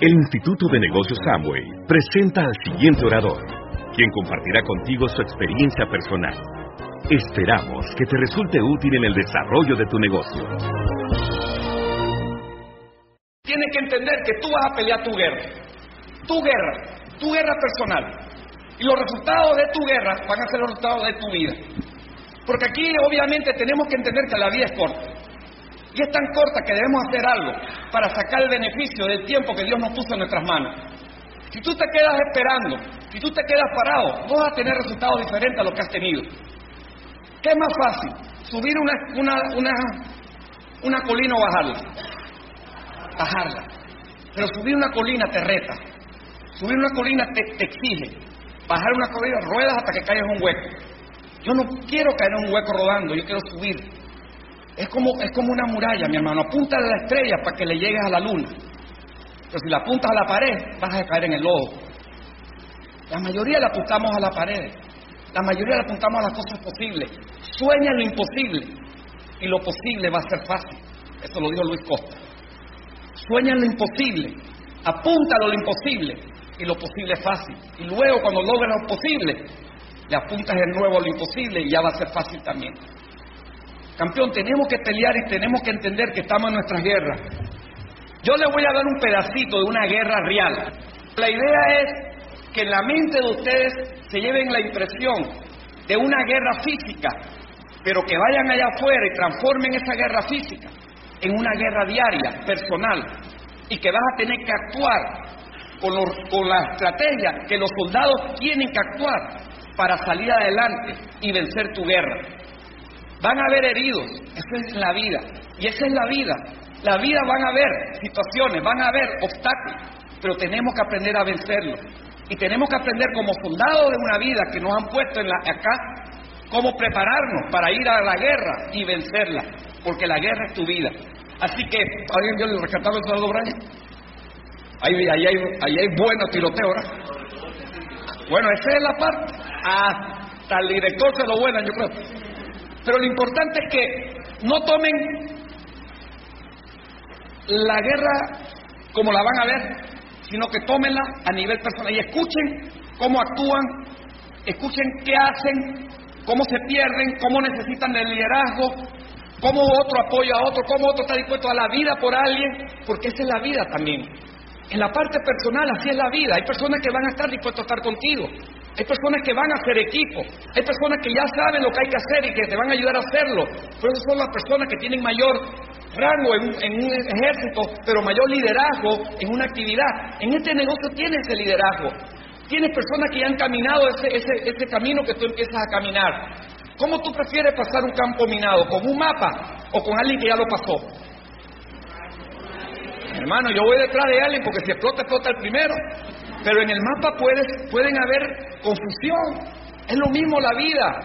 El Instituto de Negocios Amway presenta al siguiente orador, quien compartirá contigo su experiencia personal. Esperamos que te resulte útil en el desarrollo de tu negocio. Tienes que entender que tú vas a pelear tu guerra. Tu guerra, tu guerra personal. Y los resultados de tu guerra van a ser los resultados de tu vida. Porque aquí obviamente tenemos que entender que la vida es corta. Y es tan corta que debemos hacer algo para sacar el beneficio del tiempo que Dios nos puso en nuestras manos. Si tú te quedas esperando, si tú te quedas parado, vas a tener resultados diferentes a los que has tenido. ¿Qué es más fácil? ¿Subir una, una, una, una colina o bajarla? Bajarla. Pero subir una colina te reta. Subir una colina te, te exige. Bajar una colina, ruedas hasta que caigas en un hueco. Yo no quiero caer en un hueco rodando, yo quiero subir. Es como, es como una muralla, mi hermano. Apunta a la estrella para que le llegues a la luna. Pero si la apuntas a la pared, vas a caer en el lodo. La mayoría la apuntamos a la pared. La mayoría la apuntamos a las cosas posibles. Sueña lo imposible. Y lo posible va a ser fácil. Esto lo dijo Luis Costa. Sueña lo imposible. Apúntalo lo imposible. Y lo posible es fácil. Y luego, cuando logras lo posible, le apuntas de nuevo a lo imposible y ya va a ser fácil también. Campeón, tenemos que pelear y tenemos que entender que estamos en nuestras guerras. Yo le voy a dar un pedacito de una guerra real. La idea es que en la mente de ustedes se lleven la impresión de una guerra física, pero que vayan allá afuera y transformen esa guerra física en una guerra diaria, personal, y que vas a tener que actuar con, la estrategia que los soldados tienen que actuar para salir adelante y vencer tu guerra. Van a haber heridos, eso es la vida, y esa es la vida. La vida van a haber situaciones, van a haber obstáculos, pero tenemos que aprender a vencerlos. Y tenemos que aprender como soldados de una vida que nos han puesto en la, acá, cómo prepararnos para ir a la guerra y vencerla, porque la guerra es tu vida. Así que, ¿alguien vio el rescatado del soldado Brian? Ahí, ahí, hay, ahí hay bueno tiroteo, ¿verdad? Bueno, esa es la parte. Hasta el director se lo vuelan, yo creo. Pero lo importante es que no tomen la guerra como la van a ver, sino que tómenla a nivel personal y escuchen cómo actúan, escuchen qué hacen, cómo se pierden, cómo necesitan el liderazgo, cómo otro apoya a otro, cómo otro está dispuesto a la vida por alguien, porque esa es la vida también. En la parte personal así es la vida. Hay personas que van a estar dispuestos a estar contigo. Hay personas que van a hacer equipo. Hay personas que ya saben lo que hay que hacer y que te van a ayudar a hacerlo. Pero esas son las personas que tienen mayor rango en, un ejército, pero mayor liderazgo en una actividad. En este negocio tienes ese liderazgo. Tienes personas que ya han caminado ese, ese, ese camino que tú empiezas a caminar. ¿Cómo tú prefieres pasar un campo minado? ¿Con un mapa o con alguien que ya lo pasó? Hermano, yo voy detrás de alguien porque si explota, explota el primero. Pero en el mapa puedes, pueden haber confusión. Es lo mismo la vida,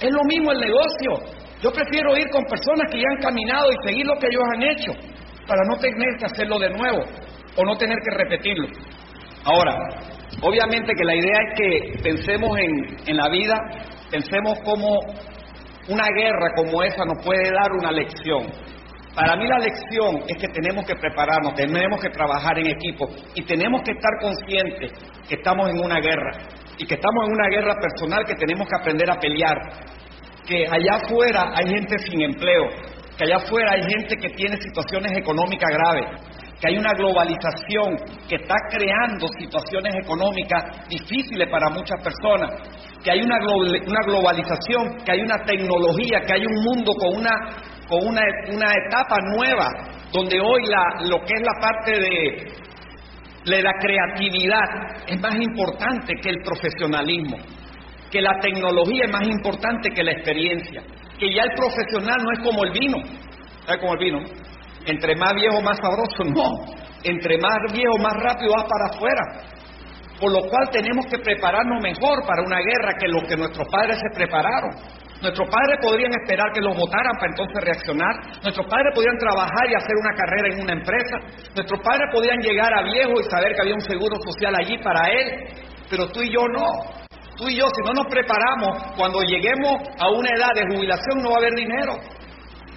es lo mismo el negocio. Yo prefiero ir con personas que ya han caminado y seguir lo que ellos han hecho para no tener que hacerlo de nuevo o no tener que repetirlo. Ahora, obviamente que la idea es que pensemos en, en la vida, pensemos como una guerra como esa nos puede dar una lección. Para mí la lección es que tenemos que prepararnos, tenemos que trabajar en equipo y tenemos que estar conscientes que estamos en una guerra y que estamos en una guerra personal que tenemos que aprender a pelear. Que allá afuera hay gente sin empleo, que allá afuera hay gente que tiene situaciones económicas graves, que hay una globalización que está creando situaciones económicas difíciles para muchas personas, que hay una, una globalización, que hay una tecnología, que hay un mundo con una con una, una etapa nueva, donde hoy la, lo que es la parte de, de la creatividad es más importante que el profesionalismo, que la tecnología es más importante que la experiencia, que ya el profesional no es como el vino, ¿sabes como el vino? Entre más viejo, más sabroso, no, entre más viejo, más rápido vas para afuera. Por lo cual tenemos que prepararnos mejor para una guerra que lo que nuestros padres se prepararon. Nuestros padres podrían esperar que los votaran para entonces reaccionar. Nuestros padres podrían trabajar y hacer una carrera en una empresa. Nuestros padres podrían llegar a viejo y saber que había un seguro social allí para él. Pero tú y yo no. Tú y yo, si no nos preparamos, cuando lleguemos a una edad de jubilación no va a haber dinero.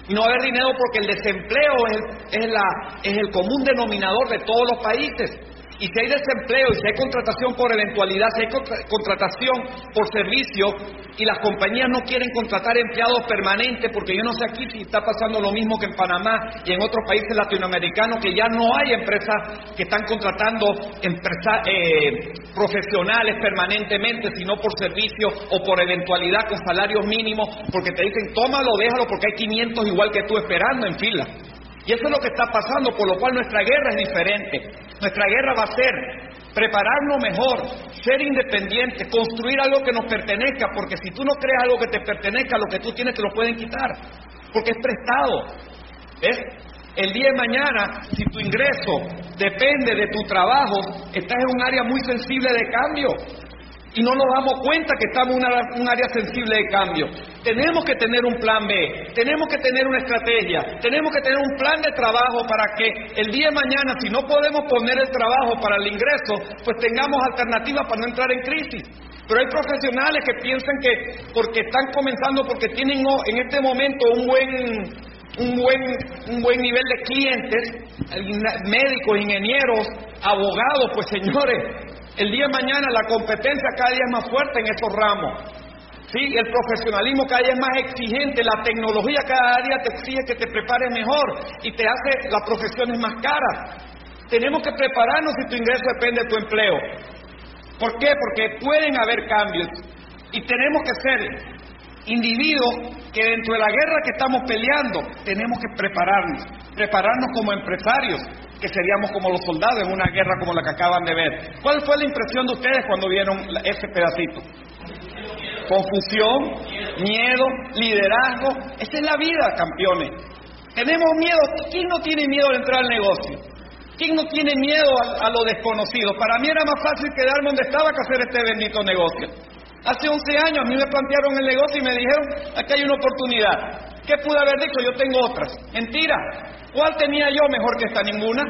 Y no va a haber dinero porque el desempleo es, es, el común denominador de todos los países. Y si hay desempleo, y si hay contratación por eventualidad, si hay contratación por servicio, y las compañías no quieren contratar empleados permanentes, porque yo no sé aquí si está pasando lo mismo que en Panamá y en otros países latinoamericanos, que ya no hay empresas que están contratando eh, profesionales permanentemente, sino por servicio o por eventualidad con salarios mínimos, porque te dicen, tómalo, déjalo, porque hay 500 igual que tú esperando en fila. Y eso es lo que está pasando, por lo cual nuestra guerra es diferente. Nuestra guerra va a ser prepararnos mejor, ser independientes, construir algo que nos pertenezca, porque si tú no creas algo que te pertenezca, lo que tú tienes te lo pueden quitar, porque es prestado. ¿Ves? El día de mañana, si tu ingreso depende de tu trabajo, estás en un área muy sensible de cambio y no nos damos cuenta que estamos en un área sensible de cambio. Tenemos que tener un plan B, tenemos que tener una estrategia, tenemos que tener un plan de trabajo para que el día de mañana, si no podemos poner el trabajo para el ingreso, pues tengamos alternativas para no entrar en crisis. Pero hay profesionales que piensan que porque están comenzando, porque tienen en este momento un buen un buen, un buen nivel de clientes, médicos, ingenieros, abogados, pues señores, el día de mañana la competencia cada día es más fuerte en estos ramos. ¿sí? El profesionalismo cada día es más exigente, la tecnología cada día te exige que te prepares mejor y te hace las profesiones más caras. Tenemos que prepararnos si tu ingreso depende de tu empleo. ¿Por qué? Porque pueden haber cambios y tenemos que ser individuos que dentro de la guerra que estamos peleando tenemos que prepararnos, prepararnos como empresarios, que seríamos como los soldados en una guerra como la que acaban de ver. ¿Cuál fue la impresión de ustedes cuando vieron ese pedacito? Confusión, miedo, liderazgo. Esa es la vida, campeones. Tenemos miedo. ¿Quién no tiene miedo de entrar al negocio? ¿Quién no tiene miedo a, lo desconocido? Para mí era más fácil quedarme donde estaba que hacer este bendito negocio. Hace 11 años a mí me plantearon el negocio y me dijeron, aquí hay una oportunidad. ¿Qué pude haber dicho? Yo tengo otras. Mentira. ¿Cuál tenía yo mejor que esta? Ninguna.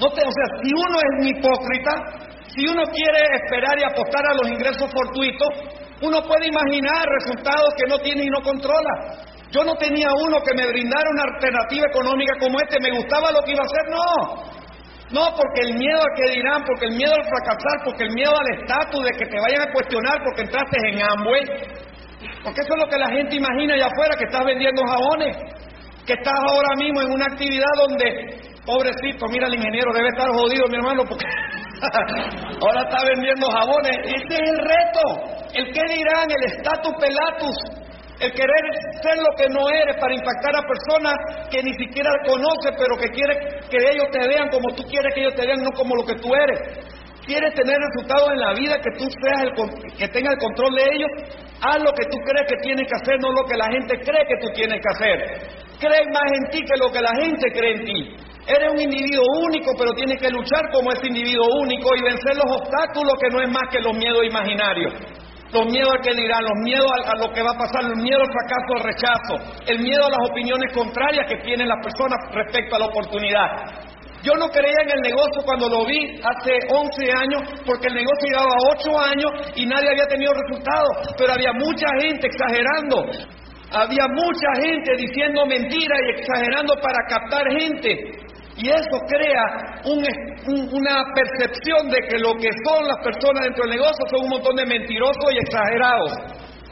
No te, o sea, si uno es un hipócrita, si uno quiere esperar y apostar a los ingresos fortuitos, uno puede imaginar resultados que no tiene y no controla. Yo no tenía uno que me brindara una alternativa económica como este, me gustaba lo que iba a hacer, no. No, porque el miedo a que dirán, porque el miedo al fracasar, porque el miedo al estatus de que te vayan a cuestionar porque entraste en Amway, porque eso es lo que la gente imagina allá afuera, que estás vendiendo jabones, que estás ahora mismo en una actividad donde, pobrecito, mira el ingeniero, debe estar jodido mi hermano, porque ahora está vendiendo jabones. Ese es el reto, el que dirán, el estatus pelatus, el querer ser lo que no eres para impactar a personas que ni siquiera conoces, pero que quiere que ellos te vean como tú quieres que ellos te vean, no como lo que tú eres quieres tener resultados en la vida, que tú seas el, que tenga el control de ellos, haz lo que tú crees que tienes que hacer, no lo que la gente cree que tú tienes que hacer. Cree más en ti que lo que la gente cree en ti. Eres un individuo único, pero tienes que luchar como ese individuo único y vencer los obstáculos que no es más que los miedos imaginarios. Los miedos a que dirán, los miedos a, lo que va a pasar, el miedo al fracaso, al rechazo, el miedo a las opiniones contrarias que tienen las personas respecto a la oportunidad. Yo no creía en el negocio cuando lo vi hace 11 años, porque el negocio llevaba 8 años y nadie había tenido resultados, pero había mucha gente exagerando. Había mucha gente diciendo mentiras y exagerando para captar gente. Y eso crea una percepción de que lo que son las personas dentro del negocio son un montón de mentirosos y exagerados.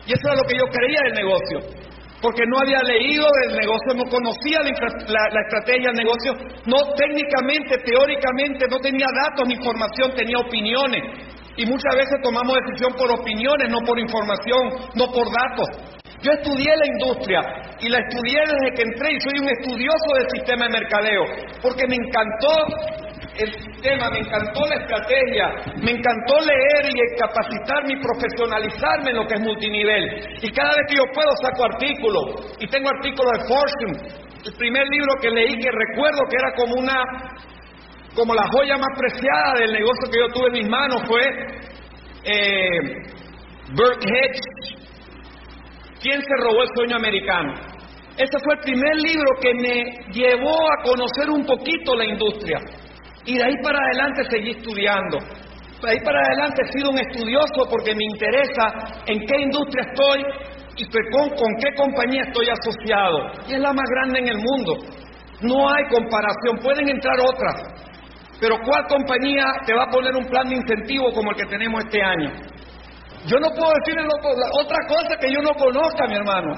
Y eso era lo que yo creía del negocio porque no había leído del negocio, no conocía la, estrategia del negocio, no técnicamente, teóricamente, no tenía datos ni información, tenía opiniones. Y muchas veces tomamos decisión por opiniones, no por información, no por datos. Yo estudié la industria y la estudié desde que entré y soy un estudioso del sistema de mercadeo, porque me encantó el sistema, me encantó la estrategia, me encantó leer y capacitarme y profesionalizarme en lo que es multinivel. Y cada vez que yo puedo saco artículos, y tengo artículos de Fortune. El primer libro que leí que recuerdo que era como una, como la joya más preciada del negocio que yo tuve en mis manos fue eh, Burt Hedge, ¿Quién se robó el sueño americano? Ese fue el primer libro que me llevó a conocer un poquito la industria. Y de ahí para adelante seguí estudiando. De ahí para adelante he sido un estudioso porque me interesa en qué industria estoy y con, qué compañía estoy asociado. Y es la más grande en el mundo. No hay comparación, pueden entrar otras. Pero ¿cuál compañía te va a poner un plan de incentivo como el que tenemos este año? Yo no puedo decirle otra cosa que yo no conozca, mi hermano.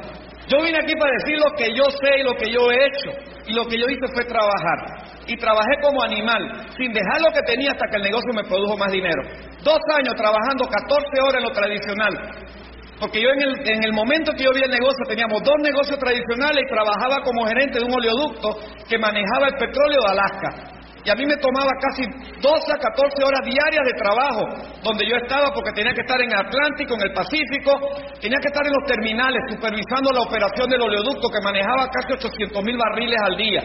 Yo vine aquí para decir lo que yo sé y lo que yo he hecho. Y lo que yo hice fue trabajar. Y trabajé como animal, sin dejar lo que tenía hasta que el negocio me produjo más dinero. Dos años trabajando 14 horas en lo tradicional. Porque yo en el, en el momento que yo vi el negocio teníamos dos negocios tradicionales y trabajaba como gerente de un oleoducto que manejaba el petróleo de Alaska. Y a mí me tomaba casi 12 a 14 horas diarias de trabajo, donde yo estaba porque tenía que estar en el Atlántico, en el Pacífico, tenía que estar en los terminales supervisando la operación del oleoducto que manejaba casi 800 mil barriles al día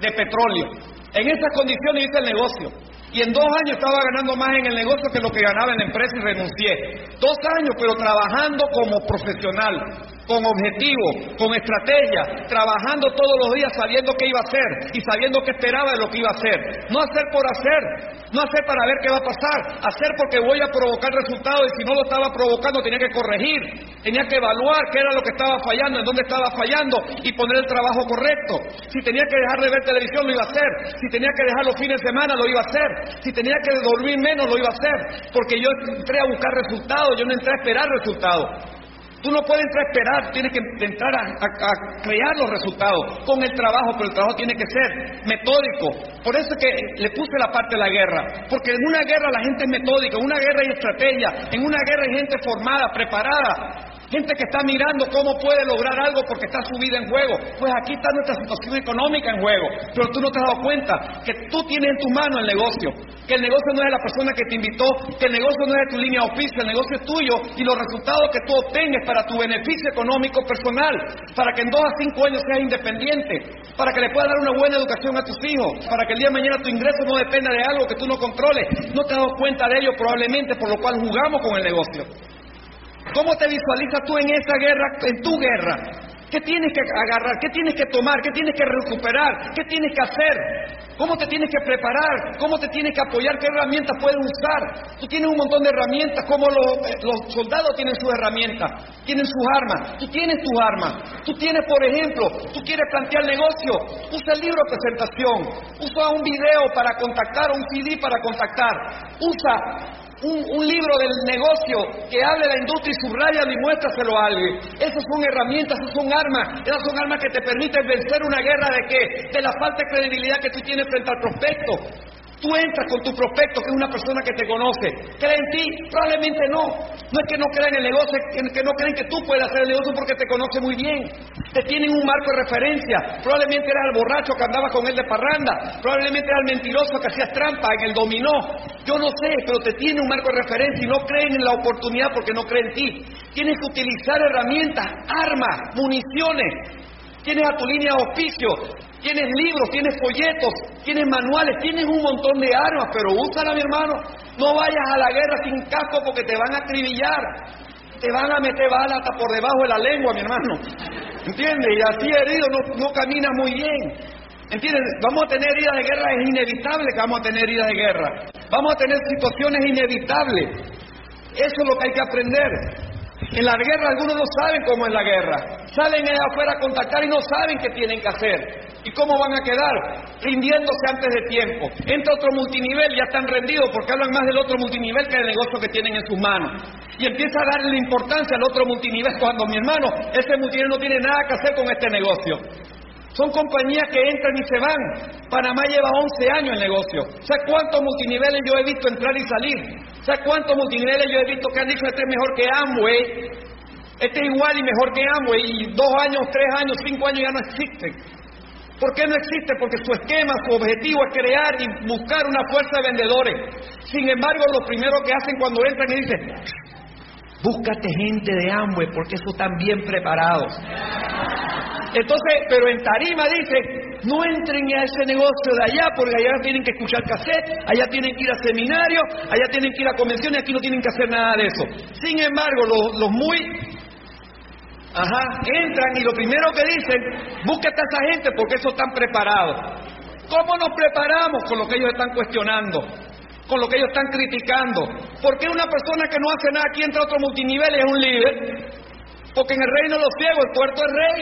de petróleo. En esas condiciones hice el negocio. Y en dos años estaba ganando más en el negocio que lo que ganaba en la empresa y renuncié. Dos años, pero trabajando como profesional, con objetivo, con estrategia, trabajando todos los días sabiendo qué iba a hacer y sabiendo qué esperaba de lo que iba a hacer. No hacer por hacer, no hacer para ver qué va a pasar, hacer porque voy a provocar resultados y si no lo estaba provocando tenía que corregir, tenía que evaluar qué era lo que estaba fallando, en dónde estaba fallando y poner el trabajo correcto. Si tenía que dejar de ver televisión lo iba a hacer, si tenía que dejar los fines de semana lo iba a hacer, si tenía que dormir menos lo iba a hacer, porque yo entré a buscar resultados, yo no entré a esperar resultados. Tú no puedes entrar a esperar, tienes que entrar a, crear los resultados con el trabajo, pero el trabajo tiene que ser metódico. Por eso es que le puse la parte de la guerra, porque en una guerra la gente es metódica, en una guerra hay estrategia, en una guerra hay gente formada, preparada, Gente que está mirando cómo puede lograr algo porque está su vida en juego. Pues aquí está nuestra situación económica en juego. Pero tú no te has dado cuenta que tú tienes en tu mano el negocio. Que el negocio no es de la persona que te invitó. Que el negocio no es de tu línea de oficio. El negocio es tuyo. Y los resultados que tú obtengas para tu beneficio económico personal. Para que en dos a cinco años seas independiente. Para que le puedas dar una buena educación a tus hijos. Para que el día de mañana tu ingreso no dependa de algo que tú no controles. No te has dado cuenta de ello probablemente por lo cual jugamos con el negocio. ¿Cómo te visualizas tú en esa guerra, en tu guerra? ¿Qué tienes que agarrar? ¿Qué tienes que tomar? ¿Qué tienes que recuperar? ¿Qué tienes que hacer? ¿Cómo te tienes que preparar? ¿Cómo te tienes que apoyar? ¿Qué herramientas puedes usar? Tú tienes un montón de herramientas, como los, eh, soldados tienen sus herramientas, tienen sus armas. Tú tienes tus armas. Tú tienes, por ejemplo, tú quieres plantear negocio, usa el libro de presentación, usa un video para contactar, un CD para contactar, usa un, libro del negocio que hable de la industria y subrayalo y muéstraselo a alguien. Esas son herramientas, esas son armas, esas son armas que te permiten vencer una guerra de qué? De la falta de credibilidad que tú tienes frente al prospecto. Tú entras con tu prospecto, que es una persona que te conoce. ¿Cree en ti? Probablemente no. No es que no crean en el negocio, es que no creen que tú puedes hacer el negocio porque te conoce muy bien. Te tienen un marco de referencia. Probablemente eras el borracho que andaba con él de parranda. Probablemente era el mentiroso que hacías trampa en el dominó. Yo no sé, pero te tiene un marco de referencia y no creen en la oportunidad porque no creen en ti. Tienes que utilizar herramientas, armas, municiones. Tienes a tu línea de oficio, Tienes libros, tienes folletos, tienes manuales, tienes un montón de armas, pero úsala, mi hermano. No vayas a la guerra sin casco porque te van a acribillar. Te van a meter balas hasta por debajo de la lengua, mi hermano. ¿Entiendes? Y así herido no, no caminas muy bien. ¿Entiendes? Vamos a tener heridas de guerra, es inevitable que vamos a tener heridas de guerra. Vamos a tener situaciones inevitables. Eso es lo que hay que aprender. En la guerra algunos no saben cómo es la guerra. Salen allá afuera a contactar y no saben qué tienen que hacer. ¿Y cómo van a quedar? Rindiéndose antes de tiempo. Entra otro multinivel, ya están rendidos porque hablan más del otro multinivel que del negocio que tienen en sus manos. Y empieza a darle importancia al otro multinivel cuando mi hermano, ese multinivel no tiene nada que hacer con este negocio. Son compañías que entran y se van. Panamá lleva 11 años el negocio. ¿Sabes cuántos multiniveles yo he visto entrar y salir? ¿Sabes cuántos multiniveles yo he visto que han dicho este es mejor que Amway? Este es igual y mejor que Amway. Y dos años, tres años, cinco años ya no existen. ¿Por qué no existe? Porque su esquema, su objetivo es crear y buscar una fuerza de vendedores. Sin embargo, lo primero que hacen cuando entran y dicen, búscate gente de Amway porque eso están bien preparados. Entonces, pero en Tarima dice, no entren a ese negocio de allá porque allá tienen que escuchar cassette, allá tienen que ir a seminarios, allá tienen que ir a convenciones, aquí no tienen que hacer nada de eso. Sin embargo, los, muy Ajá, entran y lo primero que dicen, búsquete a esa gente porque eso están preparados. ¿Cómo nos preparamos con lo que ellos están cuestionando? Con lo que ellos están criticando. ¿Por qué una persona que no hace nada aquí entra a otro multinivel y es un líder? Porque en el reino de los ciegos el puerto es rey.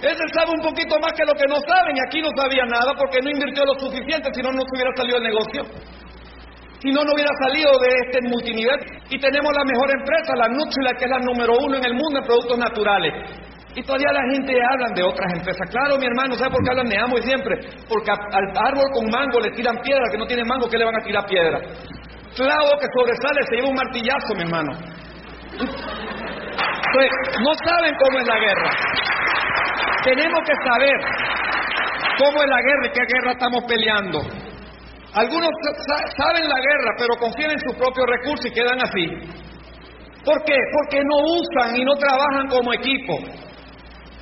Ese sabe un poquito más que lo que no saben. Aquí no sabía nada porque no invirtió lo suficiente, si no, no hubiera salido el negocio. Si no, no hubiera salido de este multinivel. Y tenemos la mejor empresa, la Nutrila, que es la número uno en el mundo en productos naturales. Y todavía la gente habla de otras empresas. Claro, mi hermano, ¿sabe por qué hablan de Amway siempre? Porque al árbol con mango le tiran piedra, que no tiene mango, ¿qué le van a tirar piedra? Clavo que sobresale se lleva un martillazo, mi hermano. No saben cómo es la guerra. Tenemos que saber cómo es la guerra y qué guerra estamos peleando. Algunos saben la guerra, pero confían en sus propios recursos y quedan así. ¿Por qué? Porque no usan y no trabajan como equipo.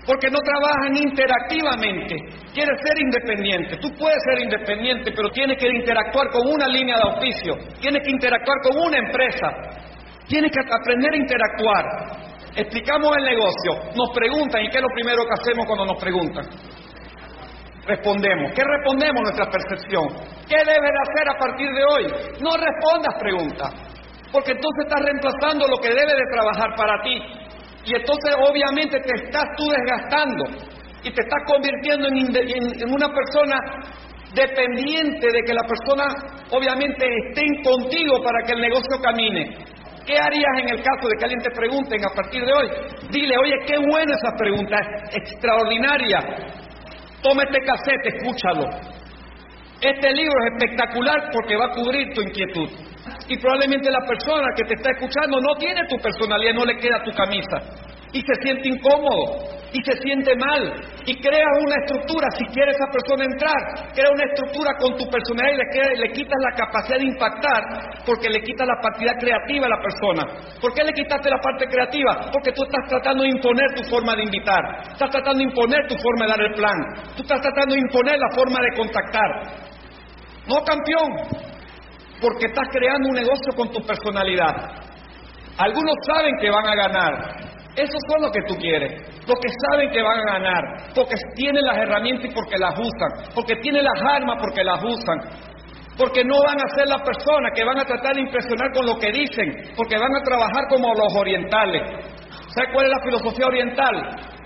Porque no trabajan interactivamente. Quieres ser independiente. Tú puedes ser independiente, pero tienes que interactuar con una línea de oficio. Tienes que interactuar con una empresa. Tienes que aprender a interactuar. Explicamos el negocio. Nos preguntan, ¿y qué es lo primero que hacemos cuando nos preguntan? respondemos. ¿Qué respondemos nuestra percepción? ¿Qué debes de hacer a partir de hoy? No respondas preguntas, porque entonces estás reemplazando lo que debe de trabajar para ti. Y entonces obviamente te estás tú desgastando y te estás convirtiendo en, una persona dependiente de que la persona obviamente esté contigo para que el negocio camine. ¿Qué harías en el caso de que alguien te pregunte a partir de hoy? Dile, oye, qué buena esa pregunta, extraordinaria. Toma este cassette, escúchalo. Este libro es espectacular porque va a cubrir tu inquietud. Y probablemente la persona que te está escuchando no tiene tu personalidad, no le queda tu camisa y se siente incómodo y se siente mal y crea una estructura, si quiere esa persona entrar, crea una estructura con tu personalidad y le, quitas la capacidad de impactar porque le quitas la partida creativa a la persona. ¿Por qué le quitaste la parte creativa? Porque tú estás tratando de imponer tu forma de invitar, estás tratando de imponer tu forma de dar el plan, tú estás tratando de imponer la forma de contactar. No, campeón, porque estás creando un negocio con tu personalidad. Algunos saben que van a ganar, esos son los que tú quieres, los que saben que van a ganar, porque tienen las herramientas y porque las usan, porque tienen las armas porque las usan, porque no van a ser las personas que van a tratar de impresionar con lo que dicen, porque van a trabajar como los orientales. ¿Sabes cuál es la filosofía oriental?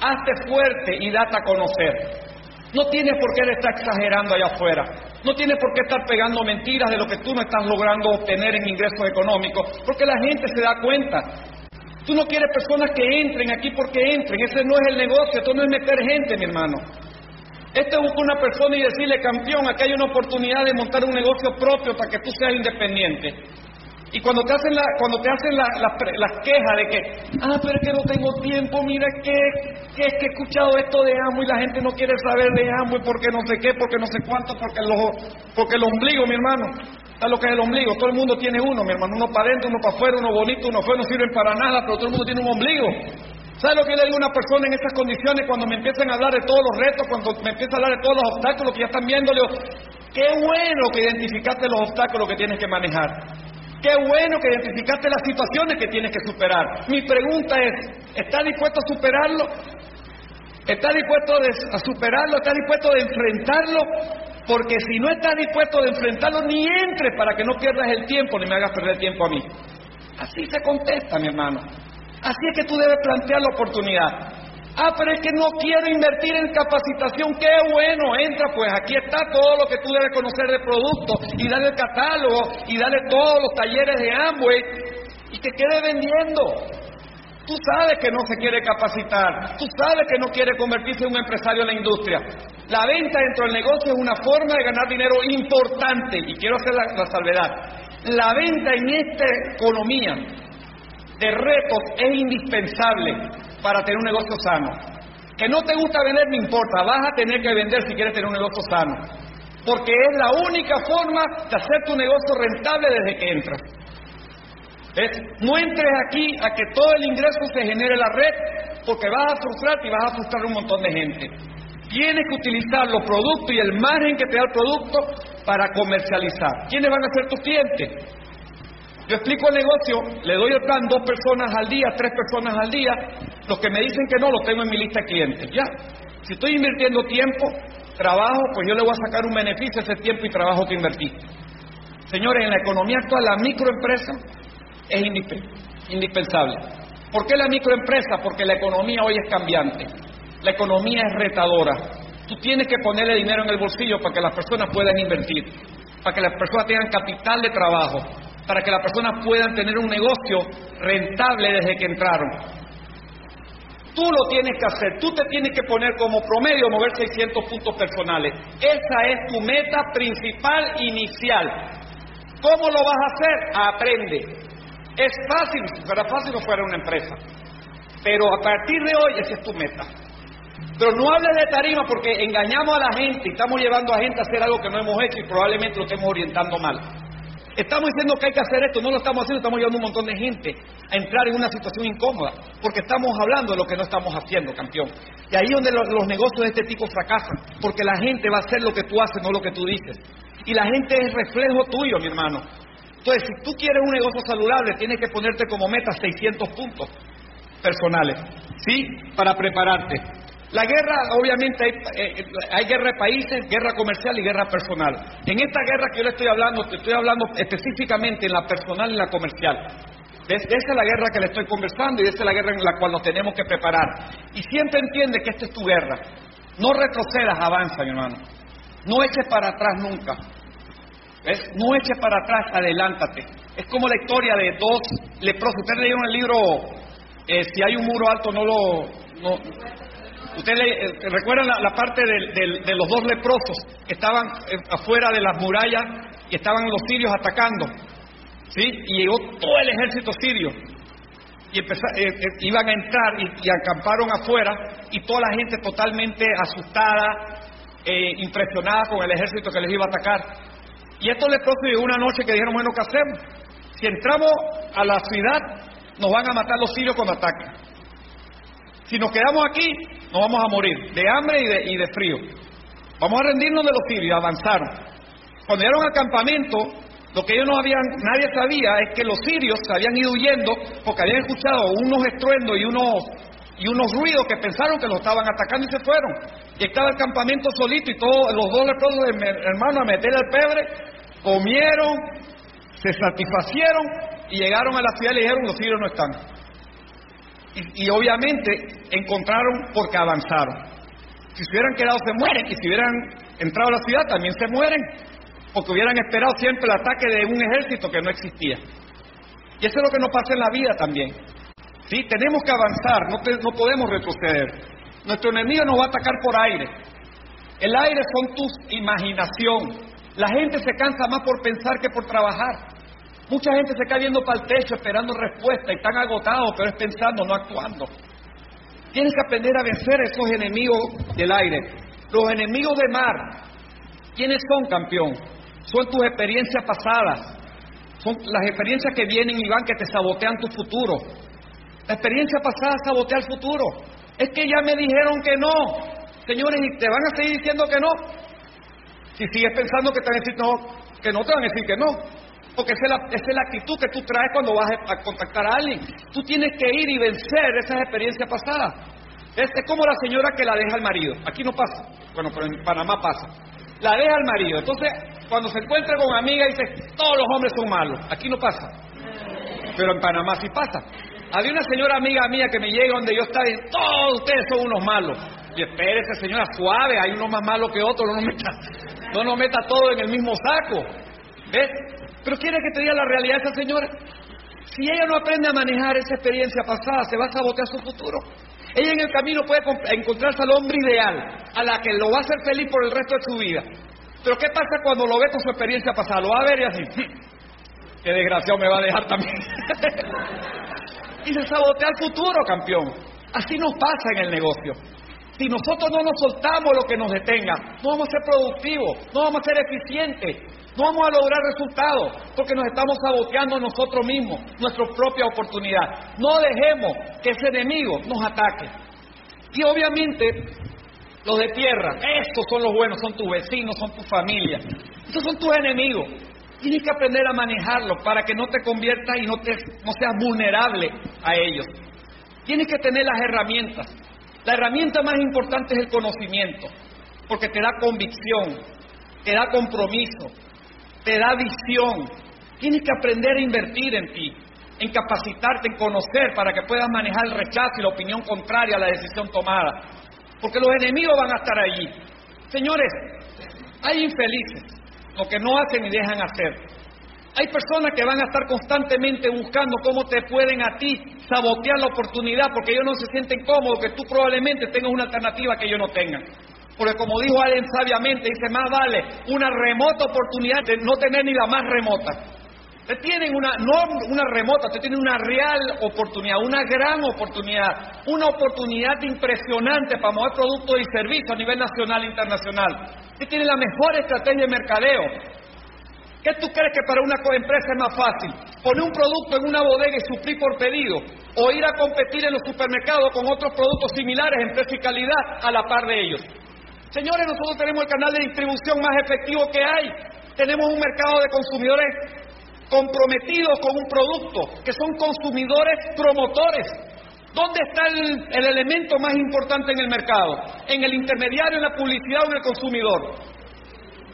Hazte fuerte y date a conocer. No tienes por qué estar exagerando allá afuera. No tienes por qué estar pegando mentiras de lo que tú no estás logrando obtener en ingresos económicos, porque la gente se da cuenta. Tú no quieres personas que entren aquí porque entren. Ese no es el negocio, esto no es meter gente, mi hermano. Este es buscar una persona y decirle, campeón, aquí hay una oportunidad de montar un negocio propio para que tú seas independiente. Y cuando te hacen, la, cuando te hacen las quejas de que, ah, pero es que no tengo tiempo, mira, que, que es que he escuchado esto de amo y la gente no quiere saber de amo y porque no sé qué, porque no sé cuánto, porque, porque el ombligo, mi hermano. ¿Sabes lo que es el ombligo? Todo el mundo tiene uno, mi hermano. Uno para adentro, uno para afuera, uno bonito, uno feo, no sirven para nada, pero todo el mundo tiene un ombligo. ¿Sabes lo que le digo a una persona en estas condiciones cuando me empiezan a hablar de todos los retos, cuando me empiezan a hablar de todos los obstáculos que ya están viendo? Le digo, qué bueno que identificaste los obstáculos que tienes que manejar. Qué bueno que identificaste las situaciones que tienes que superar. Mi pregunta es, ¿estás dispuesto a superarlo? ¿Estás dispuesto a superarlo? ¿Estás dispuesto a enfrentarlo? Porque si no estás dispuesto a enfrentarlo, ni entres para que no pierdas el tiempo ni me hagas perder tiempo a mí. Así se contesta, mi hermano. Así es que tú debes plantear la oportunidad. Ah, pero es que no quiero invertir en capacitación. Qué bueno, entra, pues aquí está todo lo que tú debes conocer de producto y dale el catálogo y dale todos los talleres de Amway y que quede vendiendo. Tú sabes que no se quiere capacitar, tú sabes que no quiere convertirse en un empresario en la industria. La venta dentro del negocio es una forma de ganar dinero importante y quiero hacer la, salvedad. La venta en esta economía de retos es indispensable para tener un negocio sano. Que no te gusta vender, no importa, vas a tener que vender si quieres tener un negocio sano. Porque es la única forma de hacer tu negocio rentable desde que entras. No entres aquí a que todo el ingreso se genere en la red, porque vas a frustrarte y vas a frustrar a un montón de gente. Tienes que utilizar los productos y el margen que te da el producto para comercializar. ¿Quiénes van a ser tus clientes? Yo explico el negocio, le doy el plan dos personas al día, tres personas al día. Los que me dicen que no, los tengo en mi lista de clientes. Ya. Si estoy invirtiendo tiempo, trabajo, pues yo le voy a sacar un beneficio a ese tiempo y trabajo que invertí. Señores, en la economía actual, la microempresa es indispensable. ¿Por qué la microempresa? Porque la economía hoy es cambiante. La economía es retadora. Tú tienes que ponerle dinero en el bolsillo para que las personas puedan invertir, para que las personas tengan capital de trabajo, para que las personas puedan tener un negocio rentable desde que entraron. Tú lo tienes que hacer, tú te tienes que poner como promedio mover 600 puntos personales. Esa es tu meta principal inicial. ¿Cómo lo vas a hacer? Aprende. Es fácil, fuera fácil no fuera una empresa. Pero a partir de hoy esa es tu meta. Pero no hables de tarima porque engañamos a la gente y estamos llevando a gente a hacer algo que no hemos hecho y probablemente lo estemos orientando mal. Estamos diciendo que hay que hacer esto, no lo estamos haciendo, estamos llevando un montón de gente a entrar en una situación incómoda, porque estamos hablando de lo que no estamos haciendo, campeón. Y ahí es donde los, los negocios de este tipo fracasan, porque la gente va a hacer lo que tú haces, no lo que tú dices. Y la gente es reflejo tuyo, mi hermano. Entonces, si tú quieres un negocio saludable, tienes que ponerte como meta 600 puntos personales, ¿sí? Para prepararte. La guerra, obviamente, hay, eh, hay, guerra de países, guerra comercial y guerra personal. En esta guerra que yo le estoy hablando, te estoy hablando específicamente en la personal y en la comercial. Esa es la guerra que le estoy conversando y esa es la guerra en la cual nos tenemos que preparar. Y siempre entiende que esta es tu guerra. No retrocedas, avanza, mi hermano. No eches para atrás nunca. ¿Ves? No eches para atrás, adelántate. Es como la historia de dos leprosos. Ustedes leyeron el libro eh, Si hay un muro alto, no lo. No, Ustedes eh, recuerdan la, parte de, los dos leprosos que estaban eh, afuera de las murallas y estaban los sirios atacando. ¿Sí? Y llegó todo el ejército sirio. Y eh, iban a entrar y, acamparon afuera y toda la gente totalmente asustada, impresionada con el ejército que les iba a atacar. Y estos leprosos llegó una noche que dijeron, bueno, ¿qué hacemos? Si entramos a la ciudad, nos van a matar los sirios cuando ataquen. Si nos quedamos aquí, nos vamos a morir de hambre y de, y de frío. Vamos a rendirnos de los sirios, avanzaron. Cuando llegaron al campamento, lo que ellos no habían, nadie sabía es que los sirios se habían ido huyendo porque habían escuchado unos estruendos y unos, y unos ruidos que pensaron que los estaban atacando y se fueron. Y estaba el campamento solito y todos los dos leprosos hermanos a meter al pebre, comieron, se satisfacieron y llegaron a la ciudad y le dijeron los sirios no están. Y, obviamente encontraron porque avanzaron. Si se hubieran quedado se mueren y si hubieran entrado a la ciudad también se mueren porque hubieran esperado siempre el ataque de un ejército que no existía. Y eso es lo que nos pasa en la vida también. ¿Sí? Tenemos que avanzar, no, no podemos retroceder. Nuestro enemigo nos va a atacar por aire. El aire son tu imaginación. La gente se cansa más por pensar que por trabajar. Mucha gente se cae viendo para el techo esperando respuesta y están agotados, pero es pensando, no actuando. Tienes que aprender a vencer esos enemigos del aire. Los enemigos de mar, ¿quiénes son, campeón? Son tus experiencias pasadas. Son las experiencias que vienen y van que te sabotean tu futuro. La experiencia pasada sabotea el futuro. Es que ya me dijeron que no. Señores, ¿y te van a seguir diciendo que no? Si sigues pensando que te van a decir no, que no te van a decir que no. Porque esa es, la, actitud que tú traes cuando vas a contactar a alguien. Tú tienes que ir y vencer esas experiencias pasadas. Es, es como la señora que la deja al marido. Aquí no pasa. Bueno, pero en Panamá pasa. La deja al marido. Entonces, cuando se encuentra con amiga, dice, todos los hombres son malos. Aquí no pasa. Pero en Panamá sí pasa. Había una señora amiga mía que me llega donde yo estaba y dice, todos ustedes son unos malos. Y espérese, señora, suave, hay uno más malo que otro, no nos meta, no nos meta todo en el mismo saco. ¿Ves? Pero quiere que te diga la realidad esa señora. Si ella no aprende a manejar esa experiencia pasada, se va a sabotear su futuro. Ella en el camino puede encontrarse al hombre ideal, a la que lo va a hacer feliz por el resto de su vida. Pero ¿qué pasa cuando lo ve con su experiencia pasada? Lo va a ver y así, qué desgraciado me va a dejar también. y se sabotea el futuro, campeón. Así nos pasa en el negocio. Si nosotros no nos soltamos lo que nos detenga, no vamos a ser productivos, no vamos a ser eficientes, no vamos a lograr resultados, porque nos estamos saboteando nosotros mismos, nuestra propia oportunidad. No dejemos que ese enemigo nos ataque. Y obviamente, los de tierra, estos son los buenos, son tus vecinos, son tu familia, estos son tus enemigos. Tienes que aprender a manejarlos para que no te conviertas y no, no seas vulnerable a ellos. Tienes que tener las herramientas. La herramienta más importante es el conocimiento, porque te da convicción, te da compromiso, te da visión. Tienes que aprender a invertir en ti, en capacitarte, en conocer para que puedas manejar el rechazo y la opinión contraria a la decisión tomada. porque los enemigos van a estar allí. Señores, hay infelices, lo que no hacen y dejan hacer. Hay personas que van a estar constantemente buscando cómo te pueden a ti sabotear la oportunidad porque ellos no se sienten cómodos, que tú probablemente tengas una alternativa que ellos no tengan. Porque como dijo Allen sabiamente, dice, más vale una remota oportunidad de no tener ni la más remota. Usted tienen una, no una remota, usted tiene una real oportunidad, una gran oportunidad, una oportunidad impresionante para mover productos y servicios a nivel nacional e internacional. Usted tiene la mejor estrategia de mercadeo. ¿Qué tú crees que para una empresa es más fácil? Poner un producto en una bodega y suplir por pedido, o ir a competir en los supermercados con otros productos similares en precio y calidad a la par de ellos. Señores, nosotros tenemos el canal de distribución más efectivo que hay. Tenemos un mercado de consumidores comprometidos con un producto, que son consumidores promotores. ¿Dónde está el, el, elemento más importante en el mercado? ¿En el intermediario, en la publicidad o en el consumidor?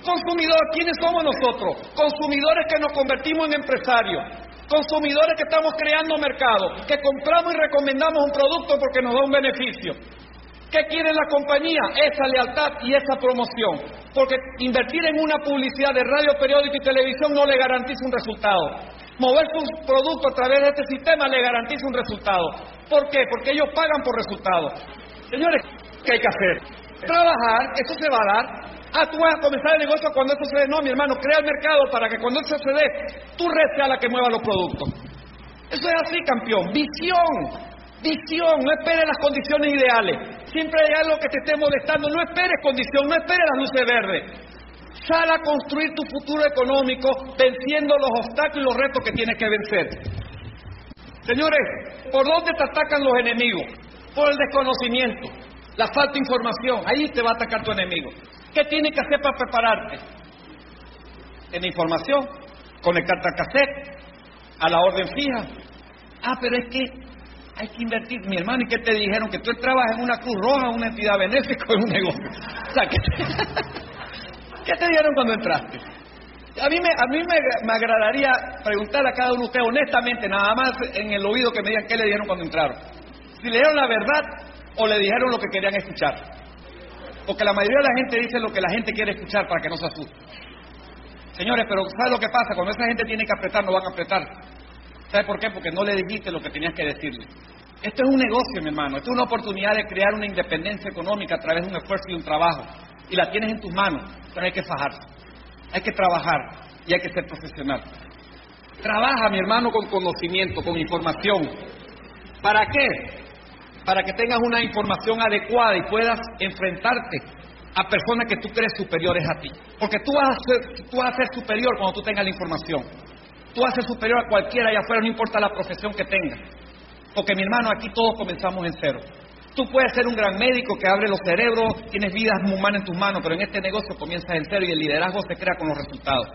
Consumidor, ¿quiénes somos nosotros? Consumidores que nos convertimos en empresarios. Consumidores que estamos creando mercado, que compramos y recomendamos un producto porque nos da un beneficio. ¿Qué quiere la compañía? Esa lealtad y esa promoción. Porque invertir en una publicidad de radio, periódico y televisión no le garantiza un resultado. Mover sus productos a través de este sistema le garantiza un resultado. ¿Por qué? Porque ellos pagan por resultados. Señores, ¿qué hay que hacer? Trabajar, eso se va a dar. Ah, tú vas a comenzar el negocio cuando eso se dé. No, mi hermano, crea el mercado para que cuando eso se dé, tu red sea la que mueva los productos. Eso es así, campeón. Visión. Visión, no esperes las condiciones ideales. Siempre hay algo que te esté molestando. No esperes condición, no esperes las luces verdes. Sal a construir tu futuro económico venciendo los obstáculos y los retos que tienes que vencer. Señores, ¿por dónde te atacan los enemigos? Por el desconocimiento, la falta de información. Ahí te va a atacar tu enemigo. ¿Qué tienes que hacer para prepararte? En información, conectarte al cassette, a la orden fija. Ah, pero es que hay que invertir. Mi hermano, ¿y qué te dijeron? Que tú trabajas en una Cruz Roja, una entidad benéfica en un negocio. ¿qué te, ¿qué te dijeron cuando entraste? A mí, me, a mí me, me, agradaría preguntarle a cada uno de ustedes honestamente, nada más en el oído que me digan qué le dijeron cuando entraron. Si le dieron la verdad o le dijeron lo que querían escuchar. Porque la mayoría de la gente dice lo que la gente quiere escuchar para que no se asuste. Señores, pero ¿sabe lo que pasa? Cuando esa gente tiene que apretar, no van a apretar. ¿Sabe por qué? Porque no le dijiste lo que tenías que decirle. Esto es un negocio, mi hermano. Esto es una oportunidad de crear una independencia económica a través de un esfuerzo y un trabajo. Y la tienes en tus manos. Pero hay que fajarse. Hay que trabajar y hay que ser profesional. Trabaja, mi hermano, con conocimiento, con información. ¿Para qué? Para que tengas una información adecuada y puedas enfrentarte a personas que tú crees superiores a ti. Porque tú vas a ser, tú vas a ser superior cuando tú tengas la información. Tú vas a ser superior a cualquiera allá afuera, no importa la profesión que tengas. Porque mi hermano, aquí todos comenzamos en cero. Tú puedes ser un gran médico que abre los cerebros, tienes vidas humanas en tus manos, pero en este negocio comienzas en cero y el liderazgo se crea con los resultados.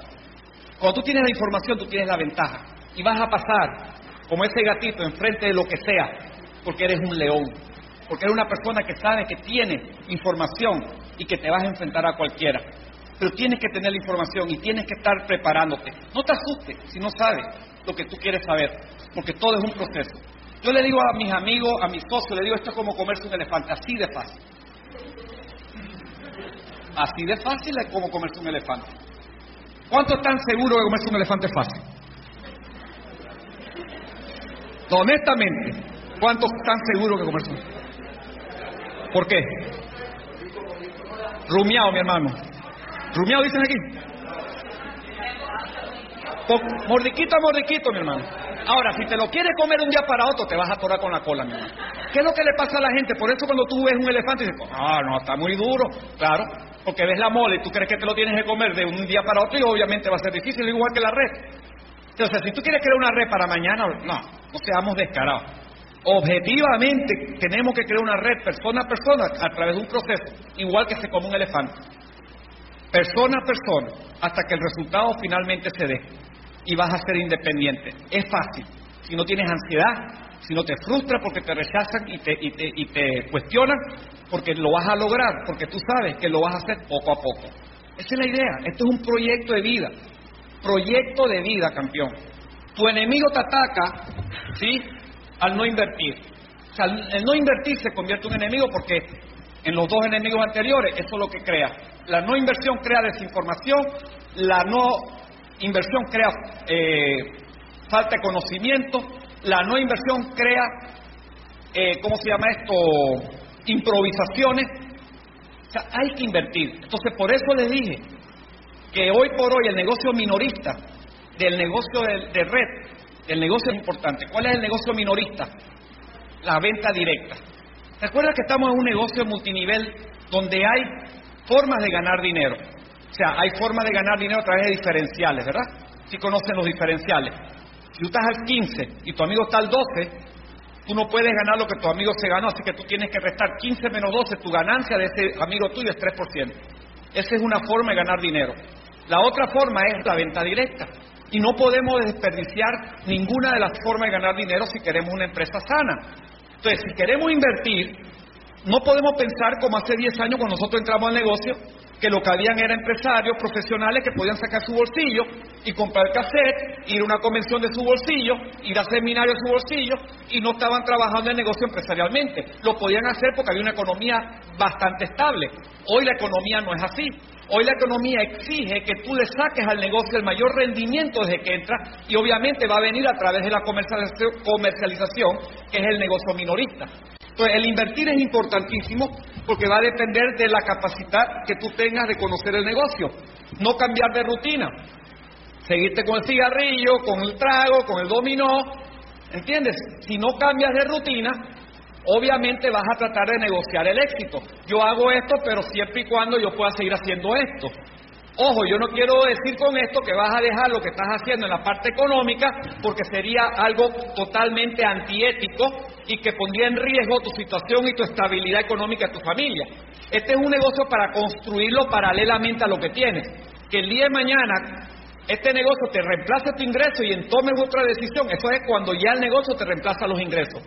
Cuando tú tienes la información, tú tienes la ventaja. Y vas a pasar como ese gatito enfrente de lo que sea, porque eres un león. Porque eres una persona que sabe que tiene información y que te vas a enfrentar a cualquiera. Pero tienes que tener la información y tienes que estar preparándote. No te asustes si no sabes lo que tú quieres saber, porque todo es un proceso. Yo le digo a mis amigos, a mis socios, le digo esto es como comerse un elefante, así de fácil. Así de fácil es como comerse un elefante. ¿Cuántos están seguros de comerse un elefante fácil? Honestamente, ¿cuántos están seguros un elefante? ¿Por qué? Rumiado, mi hermano. Rumiado dicen aquí. Mordiquito a mordiquito, mi hermano. Ahora, si te lo quieres comer un día para otro, te vas a atorar con la cola, mi hermano. ¿Qué es lo que le pasa a la gente? Por eso cuando tú ves un elefante dices, ah, no, está muy duro. Claro, porque ves la mole y tú crees que te lo tienes que comer de un día para otro y obviamente va a ser difícil, igual que la red. Entonces, si tú quieres crear una red para mañana, no, no seamos descarados. Objetivamente tenemos que crear una red persona a persona a través de un proceso, igual que se come un elefante. Persona a persona, hasta que el resultado finalmente se dé y vas a ser independiente. Es fácil. Si no tienes ansiedad, si no te frustras porque te rechazan y te, y te, y te cuestionan, porque lo vas a lograr, porque tú sabes que lo vas a hacer poco a poco. Esa es la idea. Esto es un proyecto de vida. Proyecto de vida, campeón. Tu enemigo te ataca, ¿sí? Al no invertir. O sea, el no invertir se convierte en un enemigo porque en los dos enemigos anteriores, eso es lo que crea. La no inversión crea desinformación, la no inversión crea eh, falta de conocimiento, la no inversión crea, eh, ¿cómo se llama esto? Improvisaciones. O sea, hay que invertir. Entonces, por eso les dije que hoy por hoy el negocio minorista del negocio de, red, el negocio es importante. ¿Cuál es el negocio minorista? La venta directa. Recuerda que estamos en un negocio multinivel donde hay formas de ganar dinero. O sea, hay formas de ganar dinero a través de diferenciales, ¿verdad? Si conocen los diferenciales. Si tú estás al 15 y tu amigo está al 12, tú no puedes ganar lo que tu amigo se ganó, así que tú tienes que restar 15 menos 12, tu ganancia de ese amigo tuyo es 3%. Esa es una forma de ganar dinero. La otra forma es la venta directa. Y no podemos desperdiciar ninguna de las formas de ganar dinero si queremos una empresa sana. Entonces, si queremos invertir, no podemos pensar como hace 10 años cuando nosotros entramos al negocio, que lo que habían eran empresarios profesionales que podían sacar su bolsillo y comprar cassette, ir a una convención de su bolsillo, ir a seminarios de su bolsillo y no estaban trabajando en el negocio empresarialmente. Lo podían hacer porque había una economía bastante estable. Y la economía no es así. Hoy la economía exige que tú le saques al negocio el mayor rendimiento desde que entra y obviamente va a venir a través de la comercialización, que es el negocio minorista. Entonces, el invertir es importantísimo porque va a depender de la capacidad que tú tengas de conocer el negocio. No cambiar de rutina. Seguirte con el cigarrillo, con el trago, con el dominó. ¿Entiendes? Si no cambias de rutina, obviamente vas a tratar de negociar el éxito. Yo hago esto, pero siempre y cuando yo pueda seguir haciendo esto. Ojo, yo no quiero decir con esto que vas a dejar lo que estás haciendo en la parte económica porque sería algo totalmente antiético y que pondría en riesgo tu situación y tu estabilidad económica de tu familia. Este es un negocio para construirlo paralelamente a lo que tienes. Que el día de mañana este negocio te reemplace tu ingreso y en tomes otra decisión. Eso es cuando ya el negocio te reemplaza los ingresos.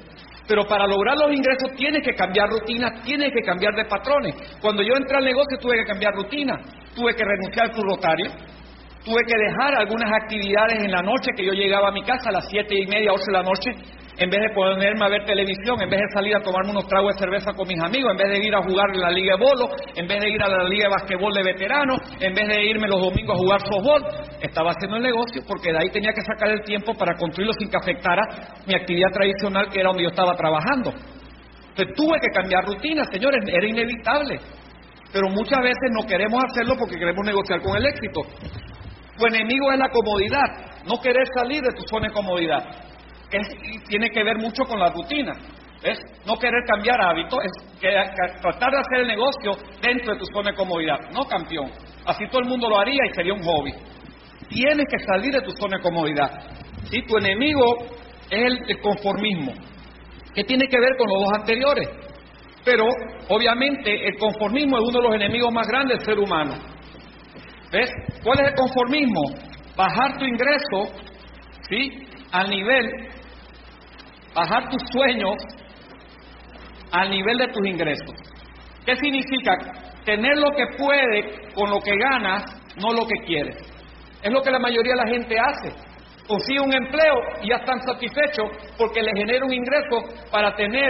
Pero para lograr los ingresos tienes que cambiar rutina, tienes que cambiar de patrones. Cuando yo entré al negocio tuve que cambiar rutina, tuve que renunciar al rotario, tuve que dejar algunas actividades en la noche que yo llegaba a mi casa a las siete y media, ocho de la noche, en vez de ponerme a ver televisión, en vez de salir a tomarme unos tragos de cerveza con mis amigos, en vez de ir a jugar en la liga de bolo, en vez de ir a la liga de basquetbol de veteranos, en vez de irme los domingos a jugar softball, estaba haciendo el negocio porque de ahí tenía que sacar el tiempo para construirlo sin que afectara mi actividad tradicional que era donde yo estaba trabajando. Entonces tuve que cambiar rutina, señores, era inevitable. Pero muchas veces no queremos hacerlo porque queremos negociar con el éxito. Tu enemigo es la comodidad, no querer salir de tu zona de comodidad tiene que ver mucho con la rutina. ¿Ves? No querer cambiar hábitos, es que, tratar de hacer el negocio dentro de tu zona de comodidad. No, campeón. Así todo el mundo lo haría y sería un hobby. Tienes que salir de tu zona de comodidad. Si Tu enemigo es el, conformismo, que tiene que ver con los dos anteriores. Pero, obviamente, el conformismo es uno de los enemigos más grandes del ser humano. ¿Ves? ¿Cuál es el conformismo? Bajar tu ingreso, ¿sí? Al nivel bajar tus sueños al nivel de tus ingresos. ¿Qué significa? Tener lo que puede con lo que ganas, no lo que quieres. Es lo que la mayoría de la gente hace. Consigue un empleo y ya están satisfechos porque les genera un ingreso para tener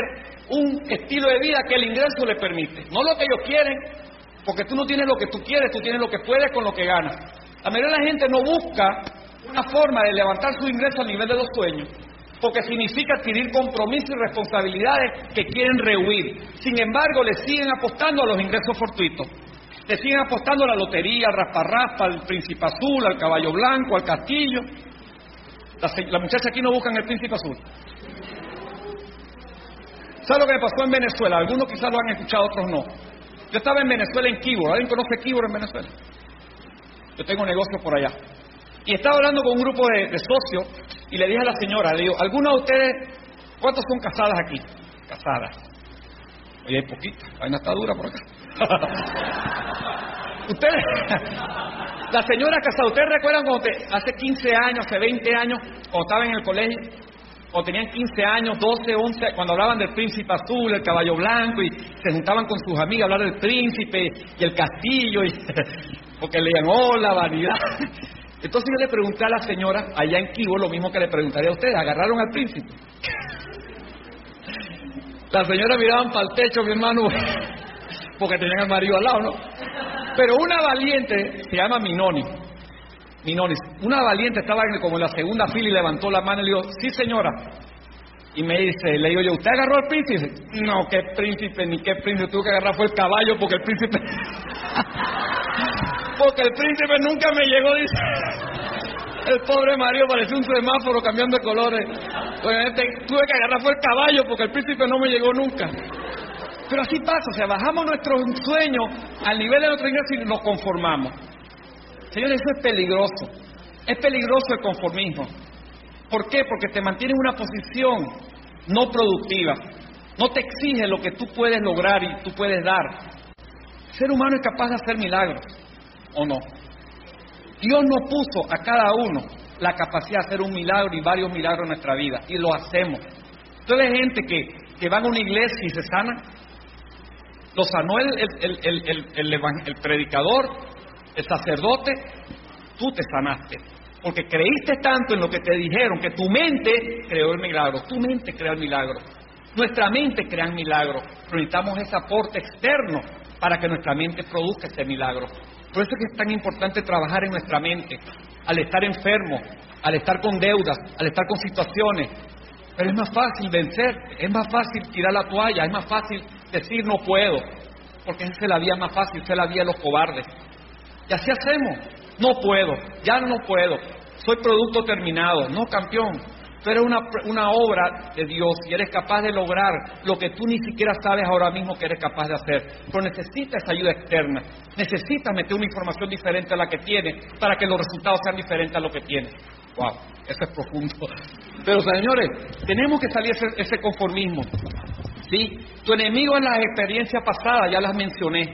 un estilo de vida que el ingreso le permite. No lo que ellos quieren, porque tú no tienes lo que tú quieres, tú tienes lo que puedes con lo que ganas. La mayoría de la gente no busca una forma de levantar su ingreso al nivel de los sueños, porque significa adquirir compromisos y responsabilidades que quieren rehuir. Sin embargo, le siguen apostando a los ingresos fortuitos. Le siguen apostando a la lotería, al rasparraspa, al príncipe azul, al caballo blanco, al castillo. La, muchacha aquí no buscan el príncipe azul. ¿Sabe lo que me pasó en Venezuela? Algunos quizás lo han escuchado, otros no. Yo estaba en Venezuela en Kibor. ¿Alguien conoce Kibor en Venezuela? Yo tengo negocios por allá. Y estaba hablando con un grupo de socios y le dije a la señora, le digo, ¿alguna de ustedes, cuántos son casadas aquí? Casadas. Oye, hay poquitas, la vaina está dura por acá. ustedes, la señora casada, ¿ustedes recuerdan cuando hace 15 años, hace 20 años, cuando estaban en el colegio, o tenían 15 años, 12, 11, cuando hablaban del príncipe azul, el caballo blanco, y se juntaban con sus amigas a hablar del príncipe y el castillo, y, porque leían, hola, vanidad. Entonces yo le pregunté a la señora allá en Kibo lo mismo que le preguntaría a ustedes, ¿agarraron al príncipe? La señora miraban para el techo, mi hermano. porque tenían al marido al lado, ¿no? Pero una valiente se llama Minoni. Minoni. Una valiente estaba como en la segunda fila y levantó la mano y le dijo, sí señora. Y me dice, le digo yo, ¿usted agarró al príncipe? No, qué príncipe, ni qué príncipe, tuvo que agarrar fue el caballo porque el príncipe... porque el príncipe nunca me llegó, dice. El pobre Mario parecía un semáforo cambiando de colores. Obviamente tuve que agarrar fue el caballo porque el príncipe no me llegó nunca. Pero así pasa, o sea, bajamos nuestros sueños al nivel de nuestro ingreso y nos conformamos. Señores, eso es peligroso. Es peligroso el conformismo. ¿Por qué? Porque te mantiene en una posición no productiva. No te exige lo que tú puedes lograr y tú puedes dar. El ser humano es capaz de hacer milagros, ¿o no? Dios nos puso a cada uno la capacidad de hacer un milagro y varios milagros en nuestra vida, y lo hacemos. Entonces hay gente que, que va a una iglesia y se sana. Lo sanó el, el, el predicador, el sacerdote, tú te sanaste. Porque creíste tanto en lo que te dijeron que tu mente creó el milagro. Tu mente crea el milagro. Nuestra mente crea el milagro. Pero necesitamos ese aporte externo para que nuestra mente produzca ese milagro. Por eso es que es tan importante trabajar en nuestra mente. Al estar enfermo, al estar con deudas, al estar con situaciones. Pero es más fácil vencer, es más fácil tirar la toalla, es más fácil decir no puedo. Porque esa es la vía más fácil, esa es la vía de los cobardes. Y así hacemos. No puedo, ya no puedo. Soy producto terminado. No, campeón. Tú eres una, una obra de Dios y eres capaz de lograr lo que tú ni siquiera sabes ahora mismo que eres capaz de hacer. Pero necesitas ayuda externa. Necesitas meter una información diferente a la que tienes para que los resultados sean diferentes a lo que tienes. Wow, eso es profundo. Pero señores, tenemos que salir ese, ese conformismo. ¿Sí? Tu enemigo en las experiencias pasadas, ya las mencioné.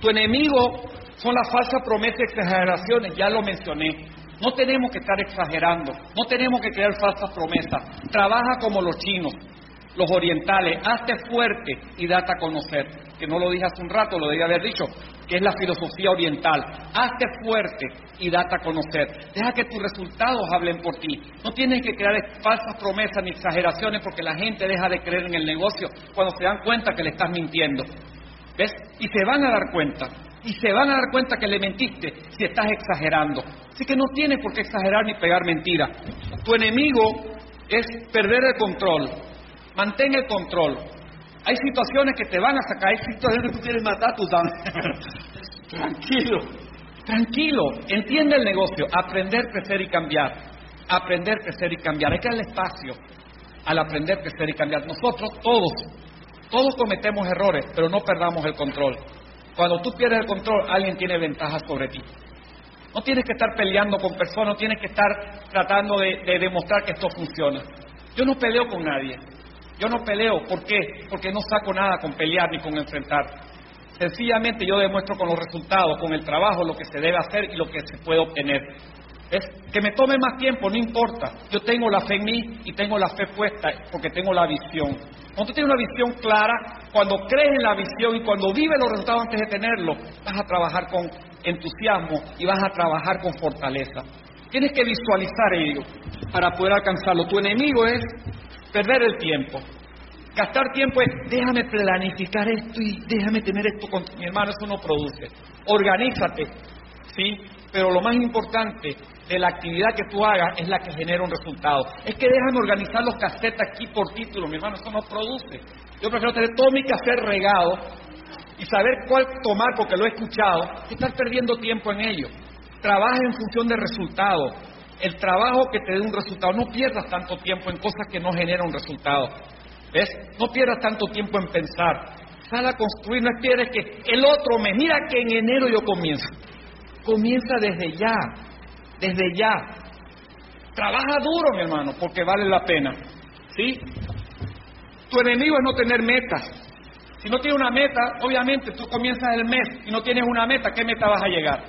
Tu enemigo son las falsas promesas y exageraciones, ya lo mencioné. No tenemos que estar exagerando, no tenemos que crear falsas promesas. Trabaja como los chinos, los orientales, hazte fuerte y date a conocer. Que no lo dije hace un rato, lo debía haber dicho, que es la filosofía oriental. Hazte fuerte y date a conocer. Deja que tus resultados hablen por ti. No tienes que crear falsas promesas ni exageraciones porque la gente deja de creer en el negocio cuando se dan cuenta que le estás mintiendo. ¿Ves? Y se van a dar cuenta y se van a dar cuenta que le mentiste si estás exagerando. Así que no tienes por qué exagerar ni pegar mentiras. Tu enemigo es perder el control. Mantén el control. Hay situaciones que te van a sacar, hay situaciones que tú quieres matar, tú Tranquilo, tranquilo. Entiende el negocio. Aprender, crecer y cambiar. Aprender, crecer y cambiar. Hay que darle espacio al aprender, crecer y cambiar. Nosotros todos, todos cometemos errores, pero no perdamos el control. Cuando tú pierdes el control, alguien tiene ventajas sobre ti. No tienes que estar peleando con personas, no tienes que estar tratando de, demostrar que esto funciona. Yo no peleo con nadie. Yo no peleo. ¿Por qué? Porque no saco nada con pelear ni con enfrentar. Sencillamente yo demuestro con los resultados, con el trabajo, lo que se debe hacer y lo que se puede obtener. Es que me tome más tiempo, no importa. Yo tengo la fe en mí y tengo la fe puesta porque tengo la visión. Cuando tienes una visión clara, cuando crees en la visión y cuando vives los resultados antes de tenerlo, vas a trabajar con entusiasmo y vas a trabajar con fortaleza. Tienes que visualizar ello para poder alcanzarlo. Tu enemigo es perder el tiempo. Gastar tiempo es, déjame planificar esto y déjame tener esto con mi hermano, eso no produce. Organízate, ¿sí? Pero lo más importante de la actividad que tú hagas es la que genera un resultado. Es que déjame organizar los casetes aquí por título, mi hermano, eso no produce. Yo prefiero tener todo mi cassette regado y saber cuál tomar porque lo he escuchado, que estar perdiendo tiempo en ello. Trabaja en función de resultados. El trabajo que te dé un resultado, no pierdas tanto tiempo en cosas que no generan un resultado. ¿Ves? No pierdas tanto tiempo en pensar. Sal a construir, no esperes que el otro mes, mira que en enero yo comienzo. Comienza desde ya desde ya. Trabaja duro, mi hermano, porque vale la pena. ¿Sí? Tu enemigo es no tener metas. Si no tienes una meta, obviamente tú comienzas el mes y no tienes una meta, ¿qué meta vas a llegar?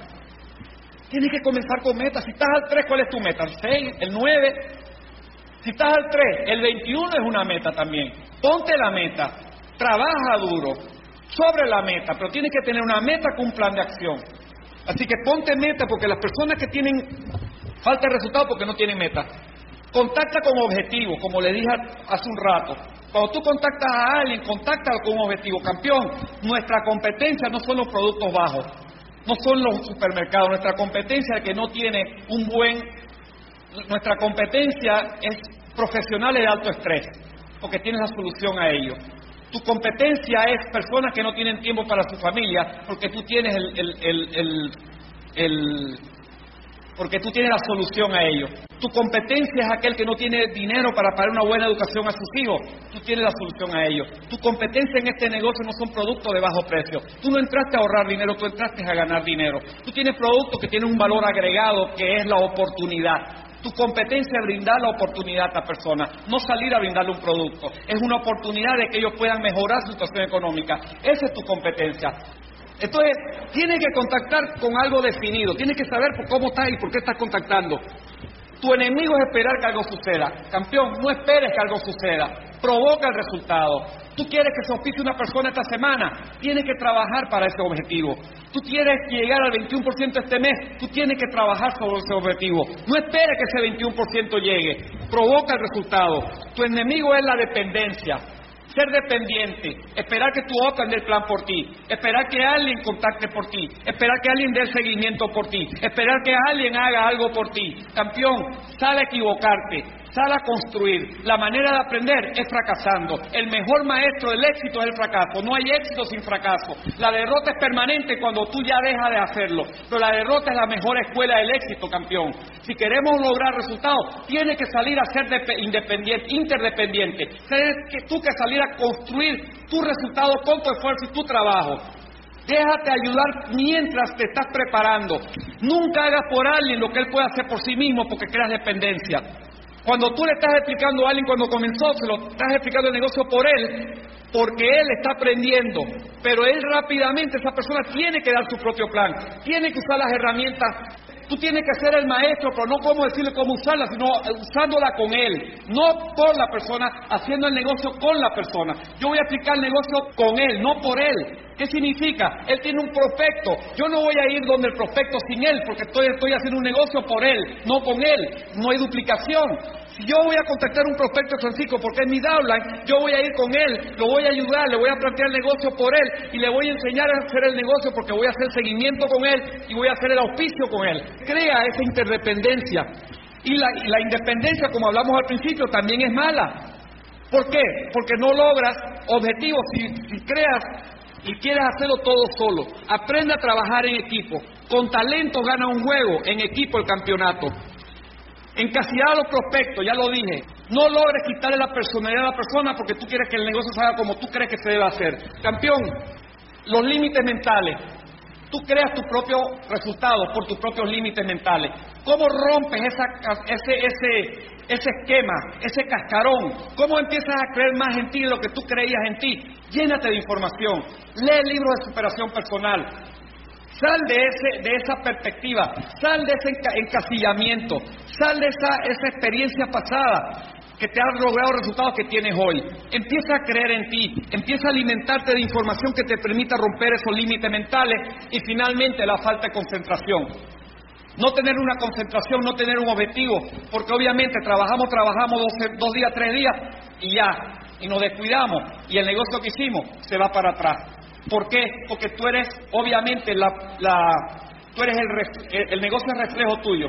Tienes que comenzar con metas. Si estás al 3, ¿cuál es tu meta? ¿El 6? ¿El 9? Si estás al 3, el 21 es una meta también. Ponte la meta. Trabaja duro sobre la meta, pero tienes que tener una meta con un plan de acción. Así que ponte meta porque las personas que tienen falta de resultado porque no tienen meta. Contacta con objetivos, como le dije hace un rato. Cuando tú contactas a alguien, contáctalo con un objetivo. Campeón, nuestra competencia no son los productos bajos, no son los supermercados. Nuestra competencia que no tiene un buen... Nuestra competencia es profesionales de alto estrés, porque tienes la solución a ello. Tu competencia es personas que no tienen tiempo para su familia, porque tú tienes el, el porque tú tienes la solución a ello. Tu competencia es aquel que no tiene dinero para pagar una buena educación a sus hijos. Tú tienes la solución a ello. Tu competencia en este negocio no son productos de bajo precio. Tú no entraste a ahorrar dinero, tú entraste a ganar dinero. Tú tienes productos que tienen un valor agregado que es la oportunidad. Tu competencia es brindar la oportunidad a esta persona, no salir a brindarle un producto. Es una oportunidad de que ellos puedan mejorar su situación económica. Esa es tu competencia. Entonces, tienes que contactar con algo definido, tienes que saber cómo estás y por qué estás contactando. Tu enemigo es esperar que algo suceda. Campeón, no esperes que algo suceda. Provoca el resultado. Tú quieres que se auspice una persona esta semana, tienes que trabajar para ese objetivo. Tú quieres llegar al 21% este mes, tú tienes que trabajar sobre ese objetivo. No esperes que ese 21% llegue. Provoca el resultado. Tu enemigo es la dependencia ser dependiente, esperar que tú en el plan por ti, esperar que alguien contacte por ti, esperar que alguien dé seguimiento por ti, esperar que alguien haga algo por ti. Campeón, sale a equivocarte, Sal a construir. La manera de aprender es fracasando. El mejor maestro del éxito es el fracaso. No hay éxito sin fracaso. La derrota es permanente cuando tú ya dejas de hacerlo. Pero la derrota es la mejor escuela del éxito, campeón. Si queremos lograr resultados, tienes que salir a ser independiente, interdependiente. Tienes que tú que salir a construir tus resultados con tu esfuerzo y tu trabajo. Déjate ayudar mientras te estás preparando. Nunca hagas por alguien lo que él puede hacer por sí mismo porque creas dependencia. Cuando tú le estás explicando a alguien cuando comenzó, se lo estás explicando el negocio por él, porque él está aprendiendo, pero él rápidamente, esa persona tiene que dar su propio plan, tiene que usar las herramientas Tú tienes que ser el maestro, pero no cómo decirle cómo usarla, sino usándola con él, no por la persona, haciendo el negocio con la persona. Yo voy a aplicar el negocio con él, no por él. ¿Qué significa? Él tiene un prospecto. Yo no voy a ir donde el prospecto sin él, porque estoy, estoy haciendo un negocio por él, no con él. No hay duplicación. Yo voy a contactar un prospecto Francisco porque es mi downline, yo voy a ir con él, lo voy a ayudar, le voy a plantear el negocio por él y le voy a enseñar a hacer el negocio porque voy a hacer seguimiento con él y voy a hacer el auspicio con él. Crea esa interdependencia. Y la, independencia, como hablamos al principio, también es mala. ¿Por qué? Porque no logras objetivos si, si creas y quieres hacerlo todo solo. Aprende a trabajar en equipo. Con talento gana un juego, en equipo el campeonato. Encasillar a los prospectos, ya lo dije. No logres quitarle la personalidad a la persona porque tú quieres que el negocio se haga como tú crees que se debe hacer. Campeón, los límites mentales. Tú creas tu propio resultado por tus propios límites mentales. ¿Cómo rompes ese, ese, ese esquema, ese cascarón? ¿Cómo empiezas a creer más en ti de lo que tú creías en ti? Llénate de información. Lee libros de superación personal. Sal de, ese, de esa perspectiva, sal de ese encasillamiento, sal de esa, esa experiencia pasada que te ha logrado resultados que tienes hoy. Empieza a creer en ti, empieza a alimentarte de información que te permita romper esos límites mentales y finalmente la falta de concentración. No tener una concentración, no tener un objetivo, porque obviamente trabajamos, trabajamos dos días, tres días y ya, y nos descuidamos y el negocio que hicimos se va para atrás. ¿Por qué? Porque tú eres, obviamente, la, tú eres el, el negocio es reflejo tuyo.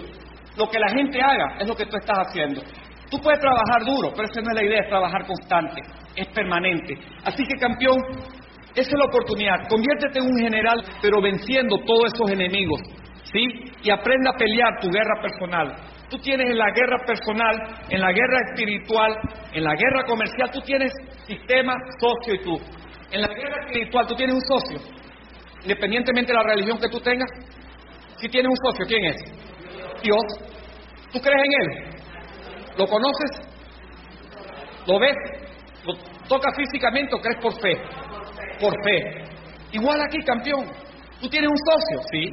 Lo que la gente haga es lo que tú estás haciendo. Tú puedes trabajar duro, pero esa no es la idea, es trabajar constante, es permanente. Así que, campeón, esa es la oportunidad. Conviértete en un general, pero venciendo todos esos enemigos. ¿Sí? Y aprenda a pelear tu guerra personal. Tú tienes en la guerra personal, en la guerra espiritual, en la guerra comercial, tú tienes sistema, socio y tú. En la guerra espiritual tú tienes un socio, independientemente de la religión que tú tengas. Si tienes un socio, ¿quién es? Dios. ¿Tú crees en Él? ¿Lo conoces? ¿Lo ves? ¿Lo tocas físicamente o crees por fe? Por fe. Igual aquí, campeón. ¿Tú tienes un socio? Sí.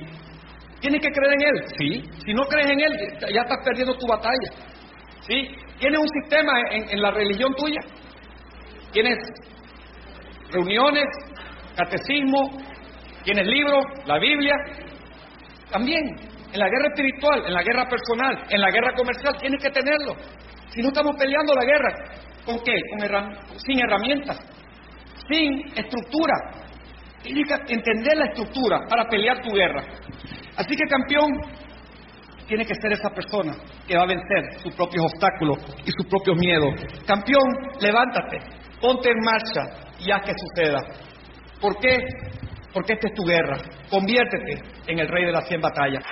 ¿Tienes que creer en Él? Sí. Si no crees en Él, ya estás perdiendo tu batalla. ¿Sí? ¿Tienes un sistema en, en la religión tuya? ¿Tienes reuniones, catecismo, tienes libros, la Biblia. También, en la guerra espiritual, en la guerra personal, en la guerra comercial, tienes que tenerlo. Si no estamos peleando la guerra, ¿Con qué? sin herramientas, sin estructura. Tienes que entender la estructura para pelear tu guerra. Así que campeón tiene que ser esa persona que va a vencer sus propios obstáculos y sus propios miedos. Campeón, levántate, ponte en marcha y haz que suceda. ¿Por qué? Porque esta es tu guerra. Conviértete en el rey de las cien batallas.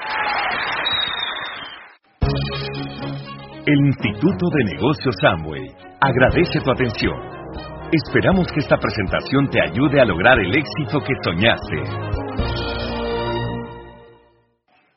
El Instituto de Negocios Samway agradece tu atención. Esperamos que esta presentación te ayude a lograr el éxito que soñaste.